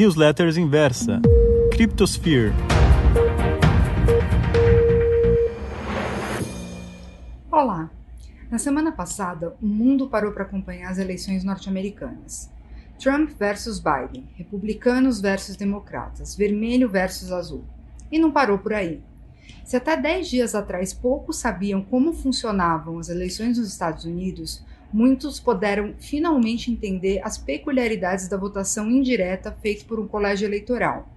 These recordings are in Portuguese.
Newsletters Inversa, Cryptosphere. Olá! Na semana passada, o mundo parou para acompanhar as eleições norte-americanas. Trump versus Biden, republicanos versus democratas, vermelho versus azul. E não parou por aí. Se até 10 dias atrás poucos sabiam como funcionavam as eleições nos Estados Unidos, muitos puderam finalmente entender as peculiaridades da votação indireta feita por um colégio eleitoral,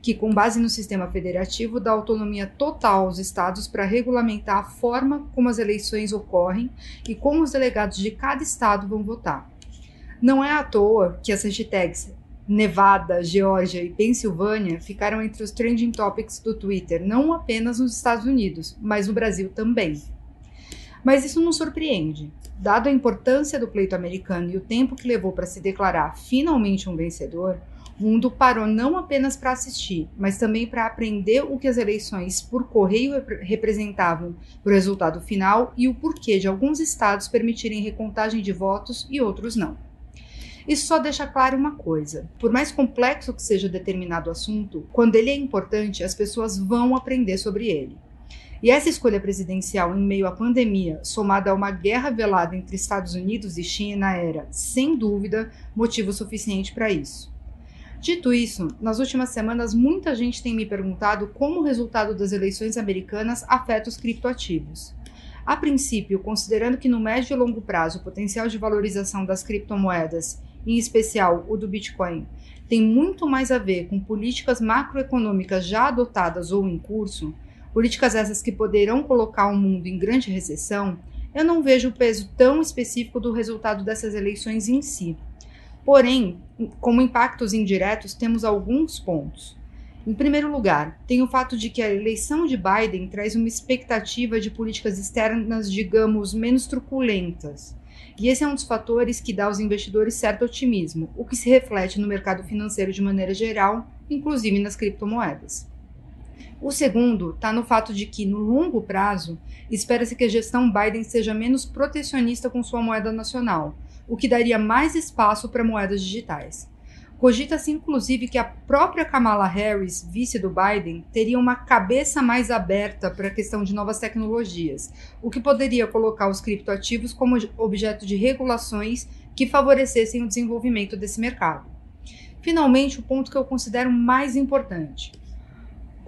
que, com base no sistema federativo, dá autonomia total aos estados para regulamentar a forma como as eleições ocorrem e como os delegados de cada estado vão votar. Não é à toa que as hashtags Nevada, Geórgia e Pensilvânia ficaram entre os trending topics do Twitter, não apenas nos Estados Unidos, mas no Brasil também. Mas isso não surpreende. Dado a importância do pleito americano e o tempo que levou para se declarar finalmente um vencedor, o mundo parou não apenas para assistir, mas também para aprender o que as eleições por correio representavam para o resultado final e o porquê de alguns estados permitirem recontagem de votos e outros não. Isso só deixa claro uma coisa: por mais complexo que seja determinado assunto, quando ele é importante, as pessoas vão aprender sobre ele. E essa escolha presidencial em meio à pandemia, somada a uma guerra velada entre Estados Unidos e China, era, sem dúvida, motivo suficiente para isso. Dito isso, nas últimas semanas muita gente tem me perguntado como o resultado das eleições americanas afeta os criptoativos. A princípio, considerando que no médio e longo prazo o potencial de valorização das criptomoedas em especial o do Bitcoin, tem muito mais a ver com políticas macroeconômicas já adotadas ou em curso, políticas essas que poderão colocar o mundo em grande recessão, eu não vejo o peso tão específico do resultado dessas eleições em si. Porém, como impactos indiretos, temos alguns pontos. Em primeiro lugar, tem o fato de que a eleição de Biden traz uma expectativa de políticas externas, digamos, menos truculentas. E esse é um dos fatores que dá aos investidores certo otimismo, o que se reflete no mercado financeiro de maneira geral, inclusive nas criptomoedas. O segundo está no fato de que, no longo prazo, espera-se que a gestão Biden seja menos protecionista com sua moeda nacional, o que daria mais espaço para moedas digitais. Cogita-se inclusive que a própria Kamala Harris, vice do Biden, teria uma cabeça mais aberta para a questão de novas tecnologias, o que poderia colocar os criptoativos como objeto de regulações que favorecessem o desenvolvimento desse mercado. Finalmente, o ponto que eu considero mais importante.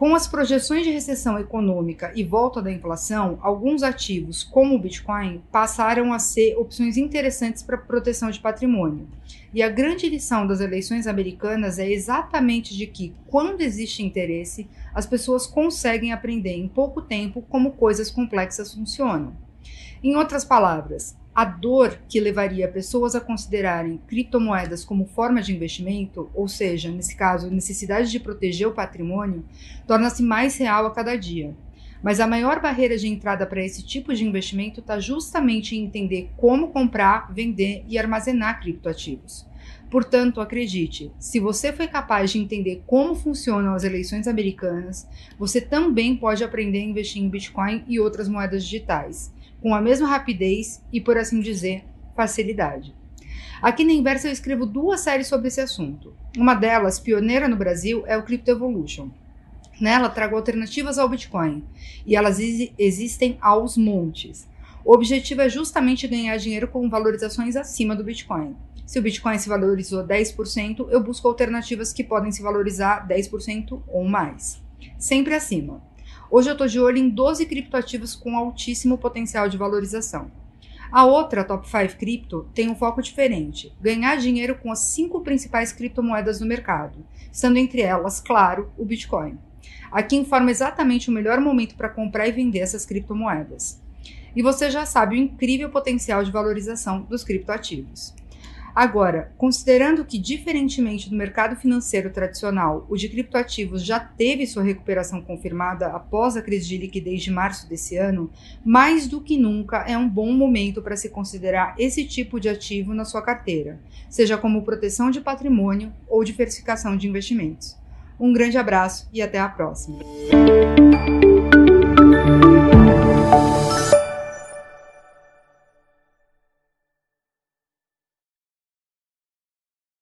Com as projeções de recessão econômica e volta da inflação, alguns ativos, como o Bitcoin, passaram a ser opções interessantes para proteção de patrimônio. E a grande lição das eleições americanas é exatamente de que, quando existe interesse, as pessoas conseguem aprender em pouco tempo como coisas complexas funcionam. Em outras palavras, a dor que levaria pessoas a considerarem criptomoedas como forma de investimento, ou seja, nesse caso, necessidade de proteger o patrimônio, torna-se mais real a cada dia. Mas a maior barreira de entrada para esse tipo de investimento está justamente em entender como comprar, vender e armazenar criptoativos. Portanto, acredite, se você foi capaz de entender como funcionam as eleições americanas, você também pode aprender a investir em Bitcoin e outras moedas digitais com a mesma rapidez e, por assim dizer, facilidade. Aqui na Inversa eu escrevo duas séries sobre esse assunto. Uma delas, pioneira no Brasil, é o Crypto Evolution. Nela trago alternativas ao Bitcoin e elas existem aos montes. O objetivo é justamente ganhar dinheiro com valorizações acima do Bitcoin. Se o Bitcoin se valorizou 10%, eu busco alternativas que podem se valorizar 10% ou mais. Sempre acima. Hoje eu estou de olho em 12 criptoativos com altíssimo potencial de valorização. A outra, Top 5 Crypto, tem um foco diferente: ganhar dinheiro com as cinco principais criptomoedas do mercado, estando entre elas, claro, o Bitcoin. Aqui informa exatamente o melhor momento para comprar e vender essas criptomoedas. E você já sabe o incrível potencial de valorização dos criptoativos. Agora, considerando que, diferentemente do mercado financeiro tradicional, o de criptoativos já teve sua recuperação confirmada após a crise de liquidez de março desse ano, mais do que nunca é um bom momento para se considerar esse tipo de ativo na sua carteira, seja como proteção de patrimônio ou diversificação de investimentos. Um grande abraço e até a próxima!